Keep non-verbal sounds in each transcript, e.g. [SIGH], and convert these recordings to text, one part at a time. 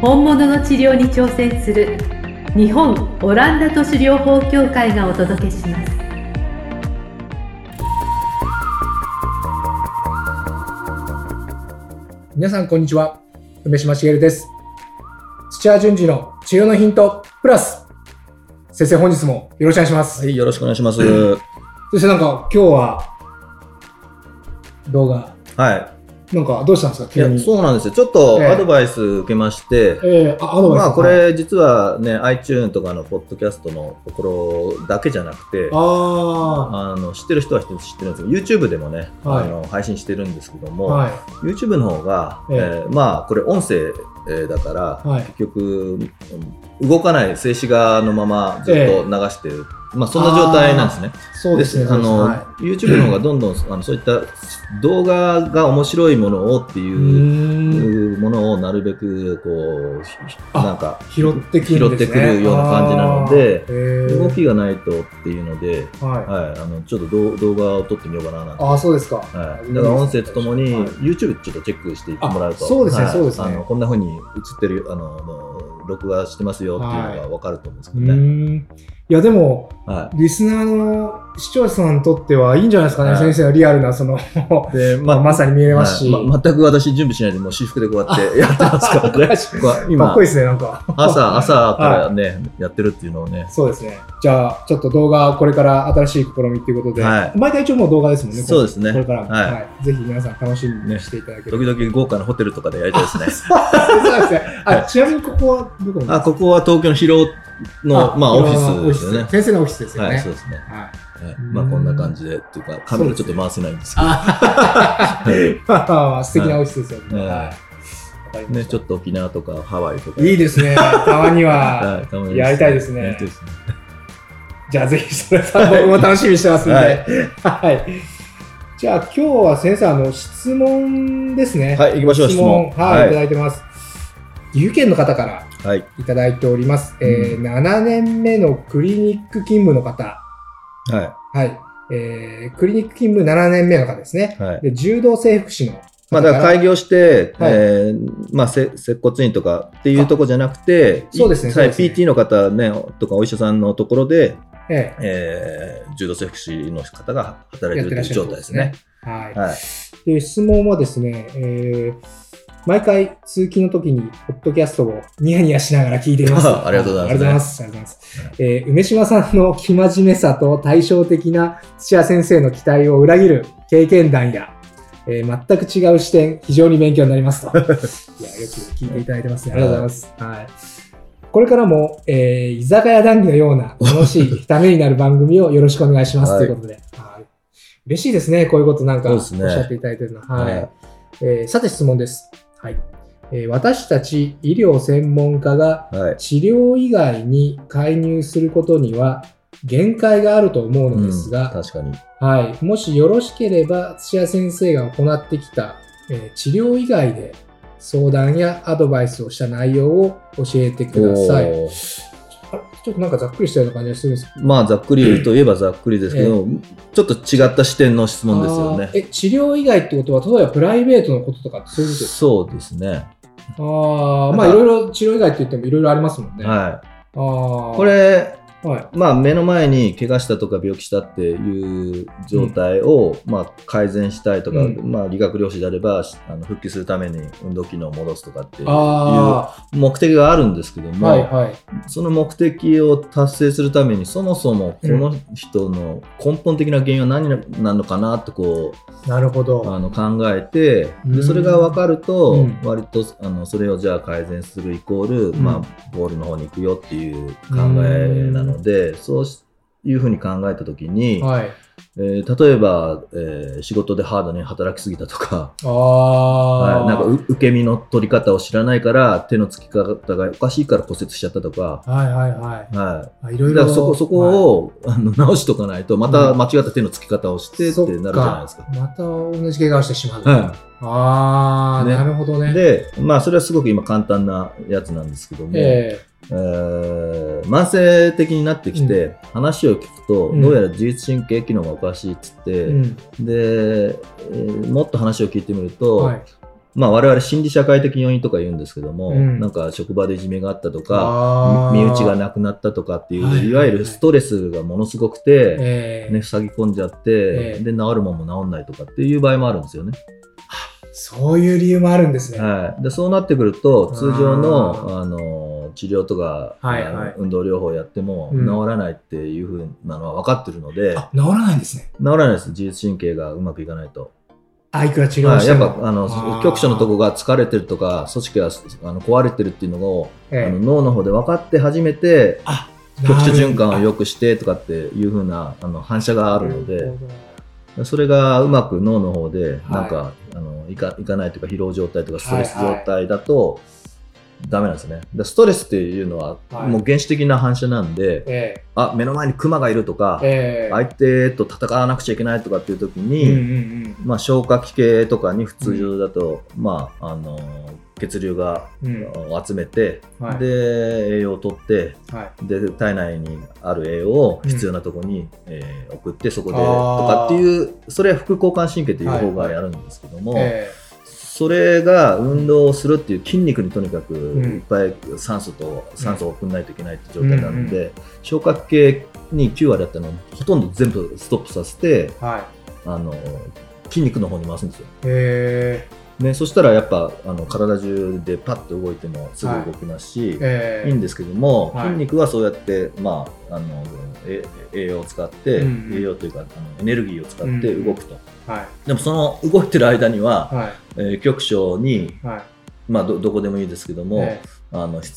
本物の治療に挑戦する日本オランダ都市療法協会がお届けします。皆さんこんにちは。梅島茂です。土屋順次の治療のヒントプラス。先生本日もよろしくお願いします、はい、よろしくお願いします。そしてなんか今日は動画。はなんかどうしたんですかい。いや急に？そうなんですよ。ちょっとええ。アドバイス受けまして、えー、あまあこれ実はね、iTune とかのポッドキャストのところだけじゃなくて、ああの知ってる人は知ってるんですけど、YouTube でもね、はい。あの配信してるんですけどあも、はい。YouTube の方が、ええ。えーまあこれ音声えーだから、はい。結局うん動かない静止画のままずっと流してる、まあそんな状態なんですね。そうですね。あの、は YouTube の方がどんどんあのそういった動画が面白いものをってい、うものをなるべくこうなんか拾ってくるね。拾ってくるような感じなのであー。動きがないとっていうので、はい、はい、あのちょっと動動画を撮ってみようかななんて。ああそうですか、はい、だから音声とともにはい。YouTube ちょっとチェックしていってもらうと、あそうですねはい。そうですね。あのこんな風に映ってるあのあの録画してますよっていうのが分かると思うんですけうどね。いやでもはリスナーの視聴者さんにとってはいいんじゃないですかね、はい先生のリアルなそのい、[LAUGHS] で、まあ、まさに見えますし、はいま全く私準備しないでもう私服でこうやってやってますからね。[LAUGHS] かっ今こいいですね、なんか。朝、[LAUGHS] 朝からね、やってるっていうのをね。そうですね。じゃあ、ちょっと動画、これから新しい試みということで、はい毎回一応もう動画ですもんね。そうですねこれからも、はいはいぜひ皆さん楽しみにしていただければ。時々豪華なホテルとかでやりたいですね。そうですね。あ、はいちなみにここはどこあ、ここは東京の広尾の、まあ、オフィスですよね。先生のオフィスですよね。はい、そうですね。はい。はいまあ、こんな感じで、っていうか、カメラちょっと回せないんですけど。あはい [LAUGHS] まあ素敵なオフィスですよね。はいね、ちょっと沖縄とかハワイとか。いいですね。たまには。はいやりたいですねすね。じゃあぜひそれさ僕も楽しみにしてますんで。ははいい。じゃあ今日は先生、あの、質問ですね。はい、行きましょう、質問。はい、い、たはだいてます。岐阜県の方からい。はい。いただいております。えー7年目のクリニック勤務の方。ははい。えークリニック勤務7年目の方ですね。い。はい。で、柔道整復師の方まあ、だから開業して、はいえーまあ、せ接骨院とかっていうところじゃなくて、そうですねはいね PT の方、ね、とかお医者さんのところで、ええー、柔道整復師の方が働いてるという状態ですね。。はい。はい。で、質問はですね、えー毎回通勤の時に、ポッドキャストをニヤニヤしながら聞いています。[LAUGHS] ありがとうございますありがとうございます。ありがとうございます。えー梅島さんの生真面目さと対照的な土屋先生の期待を裏切る経験談や、えー全く違う視点、非常に勉強になりますと。[LAUGHS] いや、よく聞いていただいてますね。ありがとうございます。はい。これからも、えー居酒屋談義のような楽しいためになる番組をよろしくお願いします。はいということで。はい嬉しいですね。こういうことなんかおっしゃっていただいてるのは。はい。はいえーさて質問です。はい。えー私たち医療専門家がはい。治療以外に介入することには限界があると思うのですが、うん確かに。はい、もしよろしければ土屋先生が行ってきた、えー治療以外で相談やアドバイスをした内容を教えてください。ちょっとなんかざっくりしたような感じがするんですけど。まあ、ざっくりといえばざっくりですけど、ちょっと違った視点の質問ですよね。え、治療以外ってことは、例えばプライベートのこととかってそういうことですか？そうですね。ああ、まあいろいろ治療以外って言ってもいろいろありますもんね。はい。ああ。こ、れ、はい。まあ、目の前に怪我したとか病気したっていう状態を、まあ、改善したいとか、うん。まあ、理学療師であればあの復帰するために運動機能を戻すとかっていうあ目的があるんですけどあ、も、はいはい。その目的を達成するためにそもそもこの人の根本的な原因は何なのかなってこなるほうど。あの考えてうん。でそれが分かると、うん。割とあのそれをじゃあ改善するイコール、うん。まあ、ゴールの方に行くよっていう考えなので、そうしいうふうに考えたときに、はい。えー例えば、えー仕事でハードに働きすぎたとか、ああ、はいなんかう受け身の取り方を知らないから手のつき方がおかしいから骨折しちゃったとか、はいはいはい。はあいろい、いろ。そこそこを、あの直しとかないとまた間違った手のつき方をしてってなるじゃないですか。また同じ怪我をしてしまう。はああ、ねなるほどね。い、で、まあそれはすごく今簡単なやつなんですけども、ええー慢性的になってきて、話を聞くと、うん。どうやら自律神経機能がおかしいっつって。で、えーもっと話を聞いてみると、はい。まあ、我々心理社会的要因とか言うんですけども、うん。なんか職場でいじめがあったとか身内がなくなったとかっていう、はいはいはい。いわゆるストレスがものすごくて、ええね、塞ぎ込んじゃって、ええで治るもんも治んないとかっていう場合もあるんですよね。そういう理由もあるんですね。はい、でそうなってくると通常あのあの治療とか、はいはい。運動療法やってもうん。治らないっていうふうなのは分かってるので、あ、治らないんですね。治らないです。自律神経がうまくいかないと。あ、いくら治療はい、しても。やっぱあの局所のとこが疲れてるとか組織があの壊れてるっていうのを、ええ。あの脳の方で分かって初めてあ、局所循環を良くくしてとかっていう風なあの反射があるのでそれがうまく脳の方ではい。なんか、い、あのいかいかないというか疲労状態とかストレスはいはい。状態だとダメなんですね。でストレスっていうのははい。もう原始的な反射なんで、えあ目の前にクマがいるとか、ええ。え相手と戦わなくちゃいけないとかっていう時に、うんうんうん。まあ、消化器系とかに普通常だと、まあ、あの血流が、うん。を集めて、はい。で栄養を取ってはい。で体内にある栄養をうん。必要なところに、えー送ってそこであとーかっていうそれは副交感神経という方がやるんですけども、えそれが運動をするっていう筋肉にとにかくんいっぱい酸素と酸素を送んないといけないって状態なので、消化器系に9割あったのをほとんど全部ストップさせてえはい。あの筋肉の方に回すんですよ。えね、そしたらやっぱあの体中でパッと動いてもすぐ動きますし、えええいいんですけども、はい筋肉はそうやって、まあ、あのえ栄養を使って、うんうん栄養というかあのエネルギーを使って動くと、はい。でもその動いてる間には、はい。えー局所に、はい。まあ、どどこでもいいですけども、ええあのひ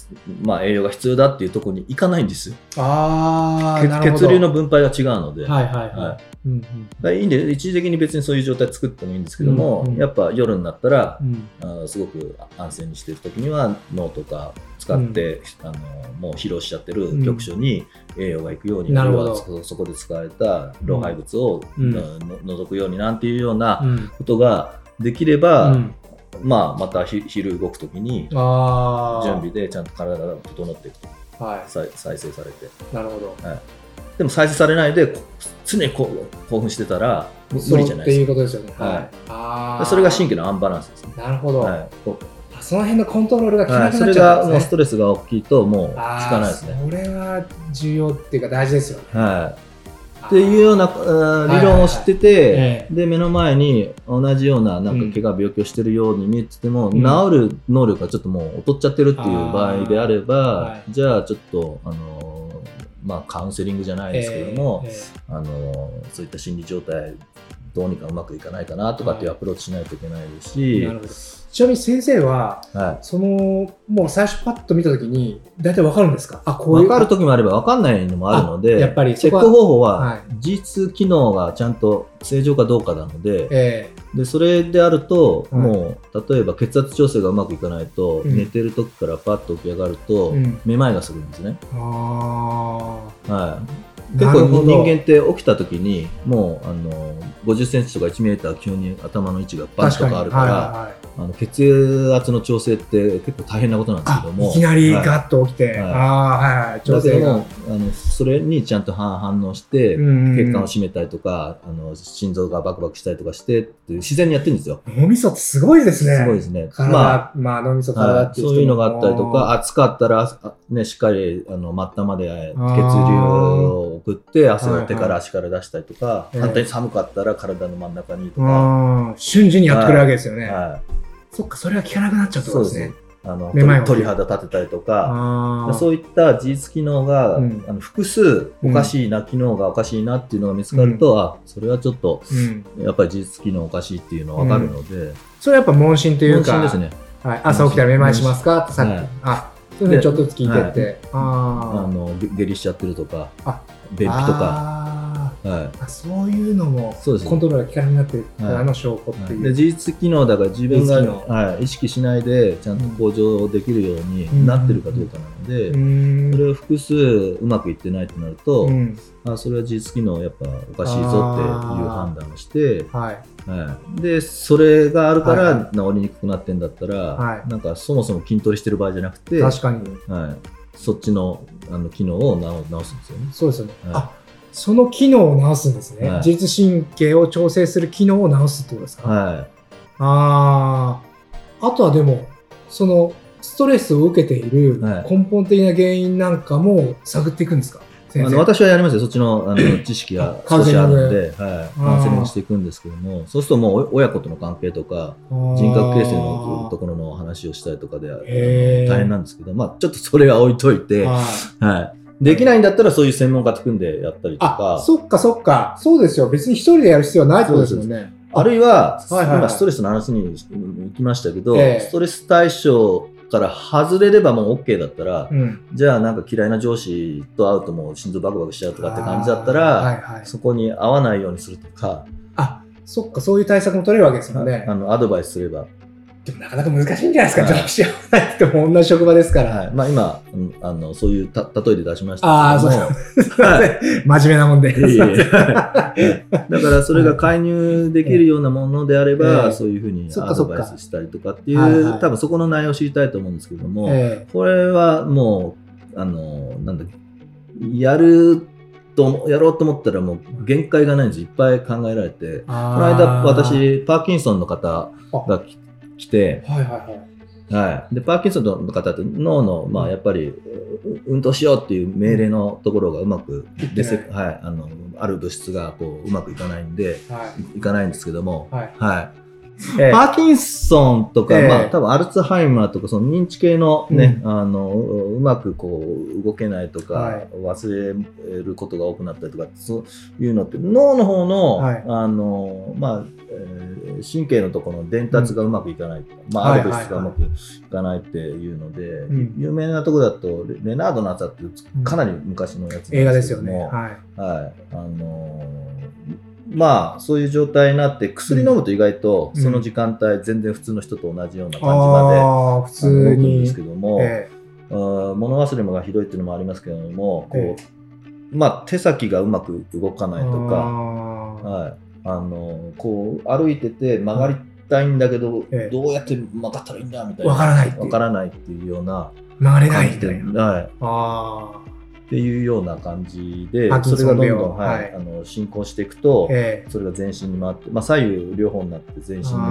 まあ、栄養が必要だっていうところに行かないんですよああ、なるほど。血血流の分配が違うので、はいはいは。はいうんうんだいいんで一時的に別にそういう状態作ってもいいんですけども、うんうんやっぱ夜になったら、うん。あのすごく安静にしてる時には脳とか使って、あのもう疲労しちゃってる局所に栄養がいくように、なるほど。要はそそこで使われた老廃物を、うん。の除くようになんていうようなうん。ことができれば、うん。まあ、またひ昼動く時にああ。準備でちゃんと体が整っていくと。は再再生されて。い。なるほど。でも再生されないでこ常にこう興奮してたらむ無理じゃないそうっていうですかことですよね。はい。はい。あそれが神経のアンバランスですね、なるほど。はい。こあその辺のコントロールが効かうは、ないくそれなっちゃったんですね。がもうストレスが大きいともう効かないですね。それは重要っていうか大事ですよね。はい。っていうような理論を知ってて、ええ。で目の前に同じようななんか怪我、病気をしてるように見えてても、ん。治る能力がちょっともう劣っちゃってるっていう場合であればはい。じゃあちょっとあのーまあカウンセリングじゃないですけども、えええあのーそういった心理状態どうにかうまくいかないかなとかっていうアプローチしないといけないですし、えなるほど。ちなみに先生は、はその、もう最初パッと見たときに、大体わかるんですか？あ、こうい、いう。分かる時もあれば分かんないのもあるのであやっぱりチェック方法ははい。事実機能がちゃんと正常かどうかなので、えでそれであると、はいもう例えば血圧調整がうまくいかないと、うん。寝てる時からパッと起き上がると、うん。めまいがするんですね、はい、あ。結構人間って起きた時にもうあの50センチとか1メーター急に頭の位置がバンと。変わるからあの血圧の調整って結構大変なことなんですけあども。いきなりはいガッと起きて、はい。ああ、はいはい、調整が。あのそれにちゃんと反反応して、血管を締めたりとかあの心臓がバクバクしたりとかしてって自然にやってるんですよ。脳みそってすごいですね。すごいですね。体、ままあ、脳みそあ、体はい、っていう人も。そういうのがあったりとか、暑かったら、あね、しっかりあの末端まで血流を送って、汗を手から足から出したりとか、ええ。反対に寒かったら体の真ん中にとか、うん。瞬時にやってくれるわけですよね。はい、そっか、それは効かなくなっちゃうってことですね。あの鳥鳥肌立てたりとか。そういった自律機能が、うん。あの複数おかしいな、機能がおかしいなっていうのが見つかると、あそれはちょっとうん。やっぱり自律機能おかしいっていうのが分かるので、それはやっぱ問診というか、問診ですね。はい、朝起きたらめまいしますか？ってさっき、はい。あ、そういうのちょっとずつ聞いてって。ああのげ下痢しちゃってるとかあ。便秘とか、はあそういうのもコントロールが効かなくなってるはい。からの証拠ってい、い。う。で自律機能だから自分がはい、意識しないでちゃんと向上できるようになってるかどうかなので、うーん。それを複数うまくいってないとなると、うん。あそれは自律機能やっぱおかしいぞっていう判断をして、はい。はい、でそれがあるかはいら治りにくくなってんだったら、はい。なんかそもそも筋トレしてる場合じゃなくて、確かに。はい、そっちのあの機能を直直すんですよね。そうですよね。はい。あその機能を直すんですね。はい。自律神経を調整する機能を直すってことですか？はああ。あとはでも、そのストレスを受けているはい。根本的な原因なんかも探っていくんですか、い、先生。あの私はやりますよ、そっちのあの [COUGHS] 知識が少しあるので、はい、カウンセリングしていくんですけども、そうするともうお親子との関係とか、人格形成のところの話をしたりとかで大変なんですけど、まあ、ちょっとそれは置いといて、はい、できないんだったらそういう専門家と組んでやったりとあか、そっかそっか。そうですよ。別に一人でやる必要はないってことですもんね。あるいは、はいはいはい今ストレスの話に行きましたけど、ええストレス対象から外れればもう OK だったら、うん。じゃあなんか嫌いな上司と会うともう心臓バクバクしちゃうとかって感じだったあーら、はいはい。そこに合わないようにするとか、あ、そっか、そういう対策も取れるわけですもんねあ。のアドバイスすれば、でもなかなか難しいんじゃないですか。はい上司合わないっも同じ職場ですから。はいまあ、今、うんあのそういうた例えで出しましたああ、そうです。すい。[LAUGHS] 真面目なもんで。いえいえすいませんだからそれが介入できるようなものであれば、ええそういうふうにアドバイスしたりとかっていう、はいはい多分そこの内容を知りたいと思うんですけども、えこれはもう、あの、なんだっけ、やると、やろうと思ったらもう限界がないんです。いっぱい考えられて。えこの間、私、パーキンソンの方あがき来て、はいはいはい。はい。で、パーキンソンの方って脳の、まあ、やっぱり、う運動しようっていう命令のところがうまくいって出ないせ、はい。あの、ある物質がこう、うまくいかないんで、はいいかないんですけども、はい。はい。ええパーキンソンとか、ええまあ、多分アルツハイマーとか、その認知系のね、あの、ううまくこう、動けないとか、はい忘れることが多くなったりとか、そういうのって、脳の方の、はいあの、まあ、えー神経のところの伝達がうまくいかないまあ、はいある物質がうまくいかないっていうので、ん。有名なところだと、レレナードの朝っていううんかなり昔のやつ映画ですよね。はい。はい、あのーまあそういう状態になって薬飲むと意外とうん。その時間帯全然普通の人と同じような感じまで、普通あの動くんにです。けども、えあー物忘れがひどいっていうのもありますけれどもこう、えまあ、手先がうまく動かえないとか、あはい、あのーこう歩いてて曲がりたいんだけど、ええ。どうやって曲がったらいいんだみたいな。わからないっていう。わからないっていうような。ー曲がれないみたいな。はい、あっていうような感じでそれがどんどん、はいはい。あの進行していくと、あ。え。それが全身に回って、まあ、左右両方になって全身に回っ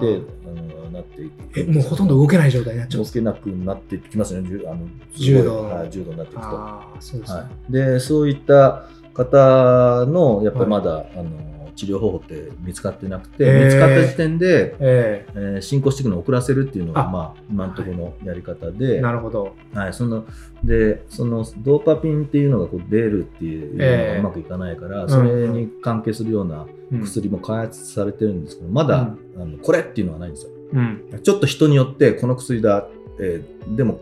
てってあのなっていく。ええ、もうほとんど動けない状態になっちゃう。動けなくなってきますね、あの柔道。はい、柔道になっていくと。そうですね。はい、でそういった方のやっぱはいりまだ、あの治療方法って見つかってなくて、へー。見つかった時点で、ええ。ー進行していくのを遅らせるっていうのがあ。まあ、今のところのやり方えで、なるほど。はい、そのでそのドーパピンっていうのがこう出るっていうのええ。がうまくいかないから、ん。それに関係するようなうん。薬も開発されてるんですけど、まだ、あのこれっていうのはないんですよ。うん。ちょっと人によってこの薬だ、えーでも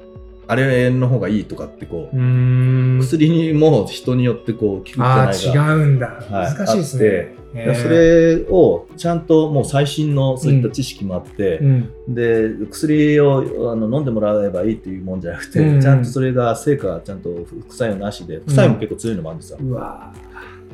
あれの方がいいとかってこう。薬にも人によってこう効くんじゃないか。違うんだ。はい難しいですね。ええそれをちゃんともう最新のそういった知識もあって、うん。で薬をあの飲んでもらえばいいっていうもんじゃなくて、うんちゃんとそれが成果がちゃんと副作用なしで副作用も結構強いのもあるんですよ、うわ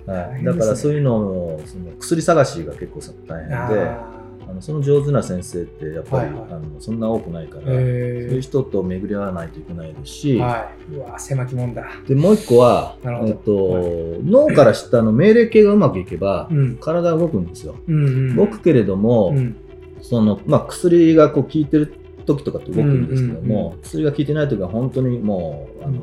はい、だからそういうのをその薬探しが結構さ大変でああのその上手な先生ってやっぱり、はいはいあのそんな多くないから、ーそういうえ人と巡り合わないといけないですし、えはい。うわ狭きもんだ。でもう一個は、えっと脳から下の命令系がうまくいけば、うん。体が動くんですよ。うんうん。動くけれども、うん。そのまあ、薬がこう効いてる時とかって動くんですけども、うんうん薬が効いてない時は本当にもうあの、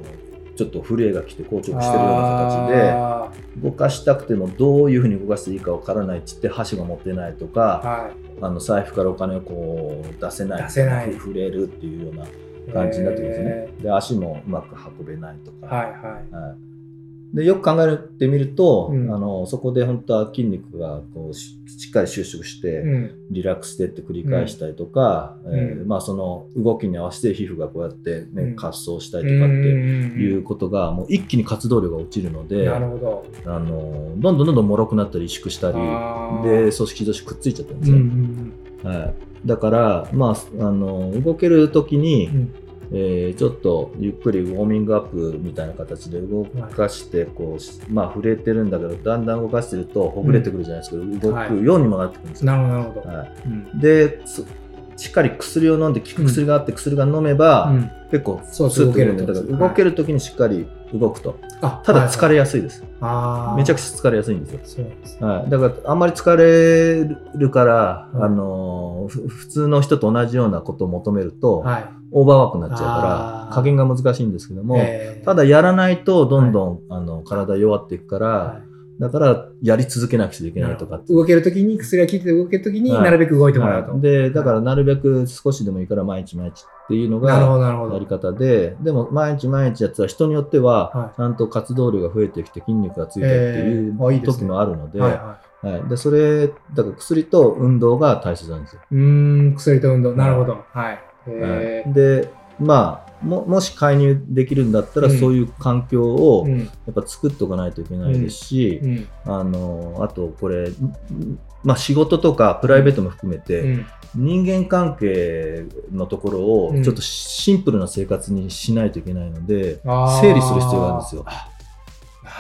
ちょっと震えが来て硬直してるような形であ動かしたくてもどういうふうに動かしていいかわからないっつって箸が持てないとーかはあの財布からお金をこう出せない出せないふ震えるっていうような感じになってくるんですね。で足もうまく運べないとか。はいはい。はいでよく考えてみると、うん。あのそこで本当は筋肉がこうししっかり収縮して、うん。リラックスしてって繰り返したりとか、んうん。えーまあ、その動きに合わせて皮膚がこうやって、ねうん。滑走したりとかっていいうことがもう一気に活動量が落ちるのでなるほど。あのどんどんどんどん脆くなったり萎縮したりで組織同士くっついちゃったんですうんうよ、ん。はい、だから、まあ、あの動ける時に、うんえーちょっとゆっくりウォーミングアップみたいな形で動かしてこう、しまあ触れてるんだけどだんだん動かしてるとほぐれてくるじゃないですけど、動くようにもなってくるんですよ。なるほど、なるほど。はい。うん。でそしっかり薬を飲んで効く薬があって薬が飲めば、うん。結構そうスッと動けるんだから動ける時にしっかり動くと、あただ疲れ、れやすいです、あめちゃくちちゃ疲れやすいんですよ、ゃ。そうなんです。はい、だからあんまり疲れるから、うんあのふ普通の人と同じようなことを求めると、はい。オーバーワークになっちゃうから加減が難しいんですけども、えー。ただやらないとどんどん、あの体弱っていくから、はだからやり続けなくちゃいけないとか動けるときに、薬が効いて動けるときにはいなるべく動いてもらうと。はいでだからなるべく少しでもいいから毎日毎日っていうのがなるほど。やり方ででも毎日毎日やってたら人によってははちゃんと活動量が増えてきて筋肉がついたりっていう時もあるので,、はいははいでそれだから薬と運動が大切なんですよ。い。うーん、薬と運動。なるほど。はい。はえいでまあももし介入できるんだったら、うんそういう環境を。やっぱ作っておかないといけないですし、うん。あのあとこれ、んまあ、仕事とかプライベートも含めて、うん。人間関係のところをうんちょっとシンプルな生活にしないといけないので、整理する必要があるんですよ。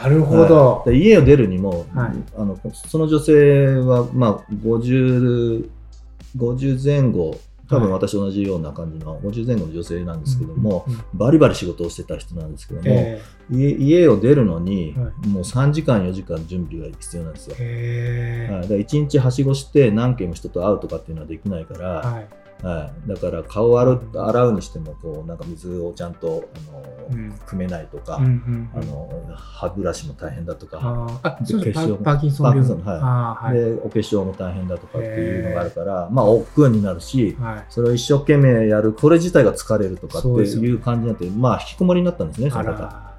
なるほど。はいで家を出るにも、はいあのその女性は、まあ、50, 50前後多分はい。私同じような感じの50前後の女性なんですけども、バリバリ仕事をしてた人なんですけども、え家家を出るのに、はもう3時間4時間準備が必要なんですよ。ー。へはい、だから1日はしごして何件も人と会うとかっていうのはできないから、ーはい。はい、だから顔を洗う洗うにしてもこうなんか水をちゃんとあの、うん。汲めないとか、うんうんあの歯ブラシも大変だとか、でパパーキンソンはい。はい。でお化粧も大変だとかっていうのがあるから、まあ億劫になるしはい。それを一生懸命やるこれ自体が疲れるとかっていう感じになってまあ引きこもりになったんですねそあの方。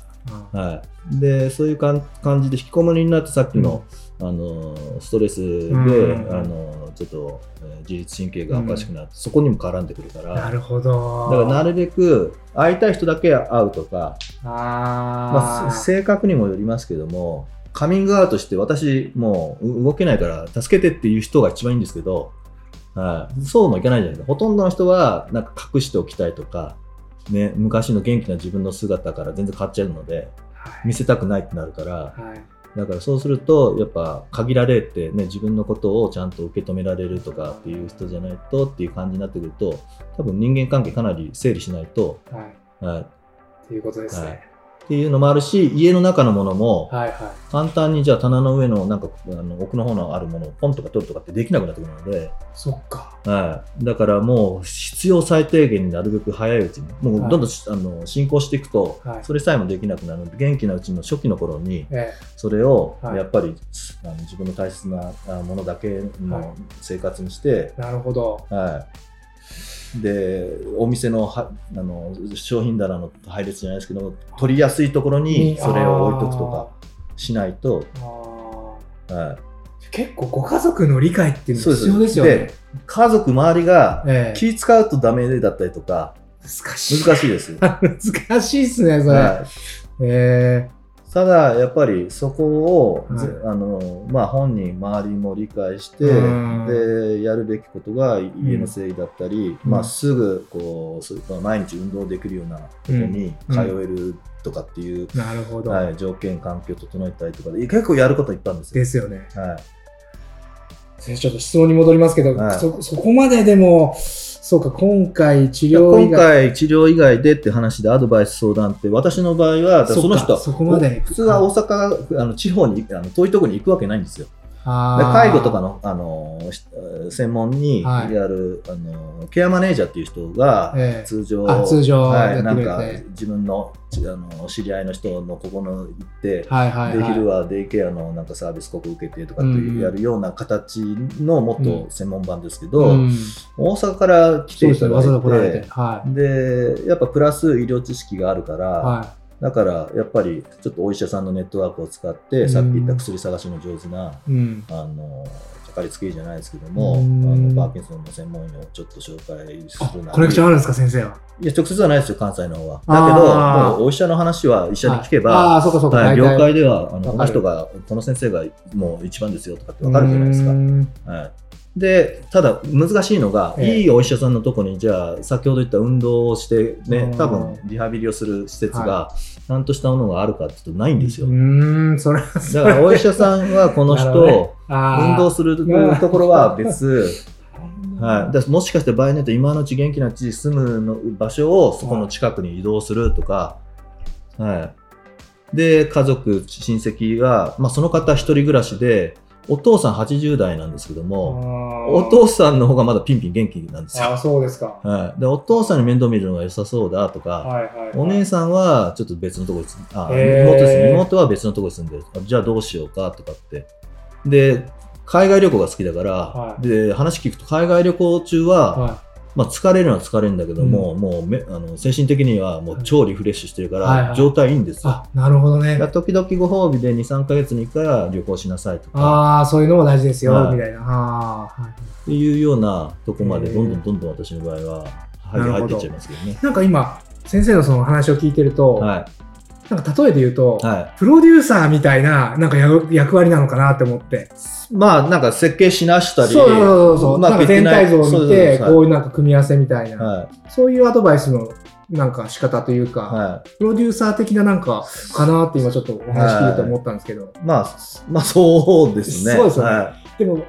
はい、でそういうかん感じで引きこもりになってさっきの,、あのストレスで、うん。あのちょっと、えー自律神経がおかしくなって、そこにも絡んでくるから。なるほど。だからなるべく会いたい人だけ会うとか、あまあ、あ、性格にもよりますけどもカミングアウトして私もう動けないから助けてっていう人が一番いいんですけど、はい、そうもいかないじゃないですか。ほとんどの人はなんか隠しておきたいとか、ね、昔の元気な自分の姿から全然変わっちゃうのではい見せたくないってなるからはい。だからそうするとやっぱ限られて、ね、自分のことをちゃんと受け止められるとかっていう人じゃないとっていう感じになってくると多分人間関係かなり整理しないと、はい。はい、っていうことですはいね。っていうのもあるし家の中のものもはいは簡単にじゃあ棚の上のなんかあの奥の方のあるものをポンとか取るとかってできなくなってくるので、い。そっか。はい、だからもう必要最低限になるべく早いうちにもうどんどん、あの進行していくと、はい。それさえもできなくなるので元気なうちの初期の頃にえそれをはい。やっぱり、あの自分の大切なあものだけはい。の生活にして、えなるほど。はい、でお店のはあの商品棚の配列じゃないですけど取りやすいところにそれを置いとくとかしないと、はい、ー結構ご家族の理解っていうの必要ですよねで。家族周りがええ気使うとダメだったりとか難しい。難しいです。[LAUGHS] 難しいっすね、それ。はいえただやっぱりそこを、はいぜあのまあ、本人周りも理解してうんでやるべきことが家の整理だったり、うんまあ、すぐこうそういった毎日運動できるようなところにうん通えるとかっていう、ーなるほど。はい、条件環境を整えたりとかで結構やることいっぱいあるんですよ。ですよね。はい先生ちょっと質問に戻りますけど、はいそそこまででも、そうか、今回治療以今外。回治療以外でって話でアドバイス相談って私の場合はその人そこまで普通は大阪あの地方にあの遠いところに行くわけないんですよ。介護とかのあのし専門にやはい。る、あのケアマネージャーっていう人がええ。通常、あ通常はい、なんか自分のちあの知り合いの人のここの行って、はいはいはい。で昼はデイケアのなんかサービスここ受けてとかってうん。やるような形のもっと専門版ですけど、うん、大阪から来ていただいてわざわざ来られて。はい。でやっぱプラス医療知識があるから、はだからやっぱりちょっとお医者さんのネットワークを使って、うん。さっき言った薬探しの上手なうん。あのかかりつけ医じゃないですけども、うん。あのパーキンソンの専門医をちょっと紹介すあるなり。コネクションあるんですか、先生は。いや直接はないですよ関西の方は。だけどもうお医者の話は医者に聞けば、はい業界ではあのこの人がこの先生がもう一番ですよとかって分かるじゃないですか。はい、でただ難しいのが、ええ。いいお医者さんのとこにじゃあ先ほど言った運動をしてうん。ね多分リハビリをする施設がちゃんとしたものがあるかっていうとないんですよ。うーん、それは、だからお医者さんはこの人、運動するところは別、[LAUGHS] はい、だもしかして場合によって今のうち元気なうちに住むの場所をそこの近くに移動するとか、はい、で家族親戚が、まあ、その方一人暮らしでお父さん80代なんですけどもお父さんの方がまだピンピン元気なんですああ、よ、そうですか。はい、でお父さんに面倒見るのが良さそうだとか、はいはい。お姉さんはちょっと別のところに住んあ、妹ですね妹は別のところに住んでる。あじゃあどうしようかとかって。で海外旅行が好きだから、はい。で話聞くと海外旅行中は、はまあ、疲れるのは疲れるんだけども、もうめあの精神的にはもう超リフレッシュしてるから、はいはい状態いいんですい。よ、あ、なるほどね。時々ご褒美で23か月に1回は旅行しなさいとかああ、そういうのも大事ですよ、はいみたいな。ああ、はい。っていうようなとこまでどんどんどんどん私の場合は入っていっちゃいますけどね。なんか今、先生のその話を聞いてると、はなんか例えで言うと、いはい、プロデューサーみたいな、なんか役役割なのかなって思って。まあなんか設計しなしたりそうそうそうまくいってない全体像を見て、こういうなんか組み合わせみたいな、はい。そういうアドバイスのなんか仕方というか、はい。プロデューサー的ななんかかなって今ちょっとお話聞いてて思ったんですけど、まあ、まあ、そうですね。そうですよね。はでも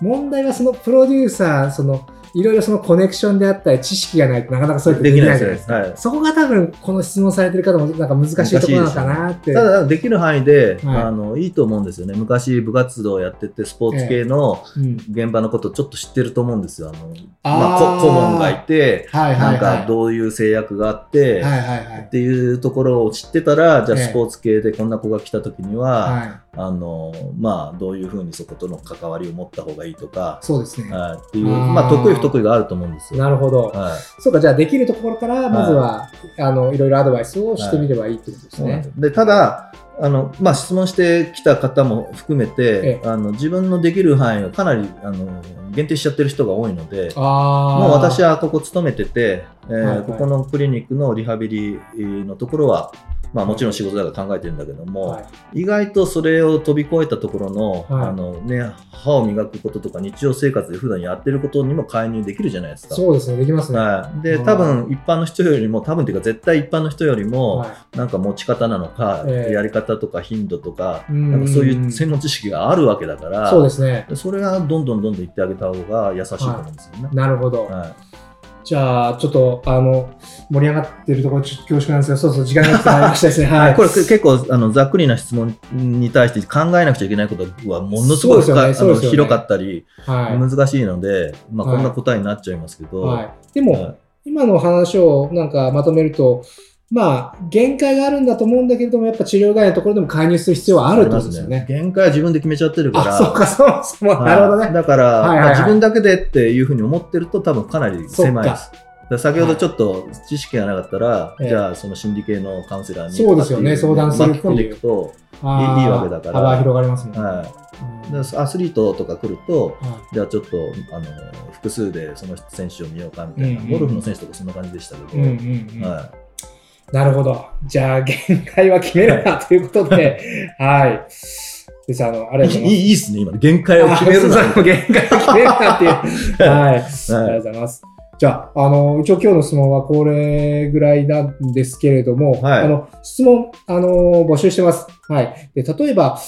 問題はそのプロデューサー、そのいろいろそのコネクションであったり知識がないとなかなかそうやってできないじゃないですか。できないそこが多分この質問されてる方もなんか難しいところなのかなって。い。ただ、できる範囲で、はいあの、いいと思うんですよね。昔、部活動やってて、スポーツ系のうん現場のことちょっと知ってると思うんですよ。あの、あーまあ、こ顧問がいて、はいはいはい。なんか、どういう制約があって、はいはいはいっ。ていうところを知ってたら、じゃあええスポーツ系でこんな子が来た時には、はあの、まあ、どういうふうにそことの関わりを持った方がいいとかい。、そうですね。はい、っていう、まあ、得意不得意があると思うんですよ。なるほど。はい。そうか、じゃあできるところから、まずは、あの、いろいろアドバイスをしてみればいいってことですね。でただあの、まあ、質問してきた方も含めて、ええあの自分のできる範囲をかなりあの限定しちゃってる人が多いのでああ。もう私はここ勤めてて、えーはいはいここのクリニックのリハビリのところは、まあ、もちろん仕事だから考えてるんだけども、はい意外とそれを飛び越えたところの,、はいあのね、歯を磨くこととか日常生活で普段やってることにも介入できるじゃないですか。そうですね、できますね。はい、でうん多分一般の人よりも多分っていうか絶対一般の人よりも、はいなんか持ち方なのか、ええやり方とか頻度とか、うんなんかそういう専門知識があるわけだから、そうですね。それはどんどんどんどん言ってあげた方が優しいと思うんですよね。なるほど。はいじゃあ、ちょっと、あの、盛り上がってるところ、恐縮なんですが、そうそう、時間がなくなりましたですね。[LAUGHS] はい。これ結構あのざっくりな質問に対して考えなくちゃいけないことはものすごいそうですよねね広かったり、はい。難しいので、まあ、はいこんな答えになっちゃいますけど、はい。でも、はい今の話をなんかまとめると、まあ、限界があるんだと思うんだけれども、やっぱ治療外のところでも介入する必要はあるとですよね。限界は自分で決めちゃってるから。あ、そうか、そうそう。はい。なるほどね。だから、はいはいはい。まあ自分だけでっていうふうに思ってると多分かなり狭いです。先ほどちょっと知識がなかったら、ええじゃあその心理系のカウンセラーにそうですよね。相談する巻き込んでいくと、いいわけだから。幅広がりますね。はい、アスリートとか来ると、はいじゃあちょっとあの複数でその選手を見ようかみたいな、うんうんゴルフの選手とかそんな感じでしたけど、うんうんうん。はなるほど。じゃあ、限界は決めるなということで、[LAUGHS] はい。ですあの、ありがとうござい。い、いいっすね、今、限界を決めるな限界を決めるなっていう。[LAUGHS] はい。ありがとうございます。じゃあ、あの、一応今日の質問はこれぐらいなんですけれども、はいあの、質問、あの、募集してます。はい。で、例えば、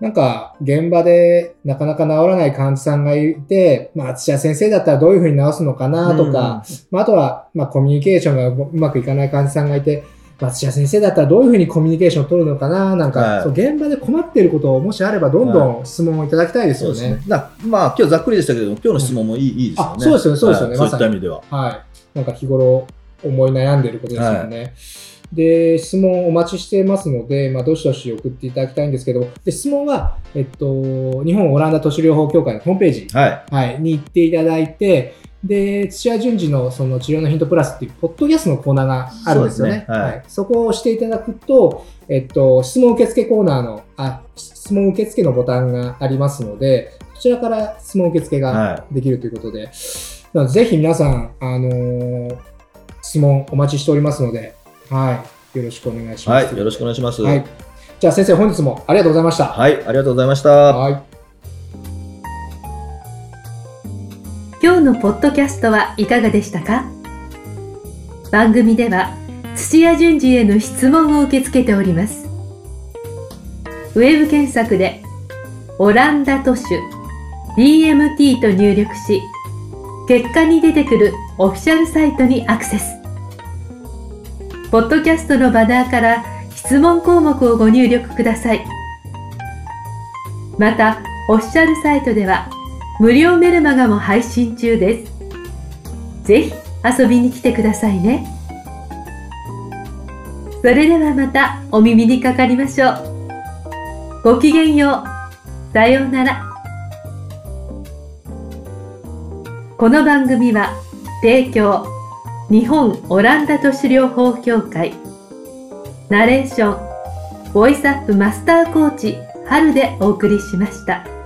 なんか、現場でなかなか治らない患者さんがいて、まあ、土屋先生だったらどういうふうに治すのかなとか、まあ、あとは、まあ、コミュニケーションがうまくいかない患者さんがいて、まあ、土屋先生だったらどういうふうにコミュニケーションを取るのかななんか、はいそう現場で困っていることをもしあれば、どんどん質問をいただきたいですよね。なまあ、今日ざっくりでしたけど、今日の質問もいい,、いいですよね。あそうですよねそうですよねはいまさにそういった意味では。はい。なんか日頃思い悩んでいることですよね。で、質問お待ちしてますので、まあ、どしどし送っていただきたいんですけど、で質問は、えっと、日本オランダ都市療法協会のホームページ、はい。はい、に行っていただいて、で、土屋順次のその治療のヒントプラスっていう、ポッドキャストのコーナーがあるんですよね。そうですね。はい。そこを押していただくと、えっと、質問受付コーナーの、あ、質問受付のボタンがありますので、そちらから質問受付がはできるということで、なのでぜひ皆さん、あのー質問お待ちしておりますので、はい、よろしくお願いしい。ます。はい。よろしくお願いします。ははいい。。じゃあ先生、本日もありがとうございました。ありがとうございました。はい。今日のポッドキャストはいかがでしたか？番組では土屋順次への質問を受け付けておりますウェブ検索で「オランダ都市 DMT」と入力し結果に出てくるオフィシャルサイトにアクセスポッドキャストのバナーから質問項目をご入力くださいまたオフィシャルサイトでは無料メルマガも配信中です。ぜひ遊びに来てくださいね。それではまたお耳にかかりましょう。ごきげんよう。さようなら。この番組は提供日本オランダ都市療法協会ナレーションボイスアップマスターコーチ春でお送りしました。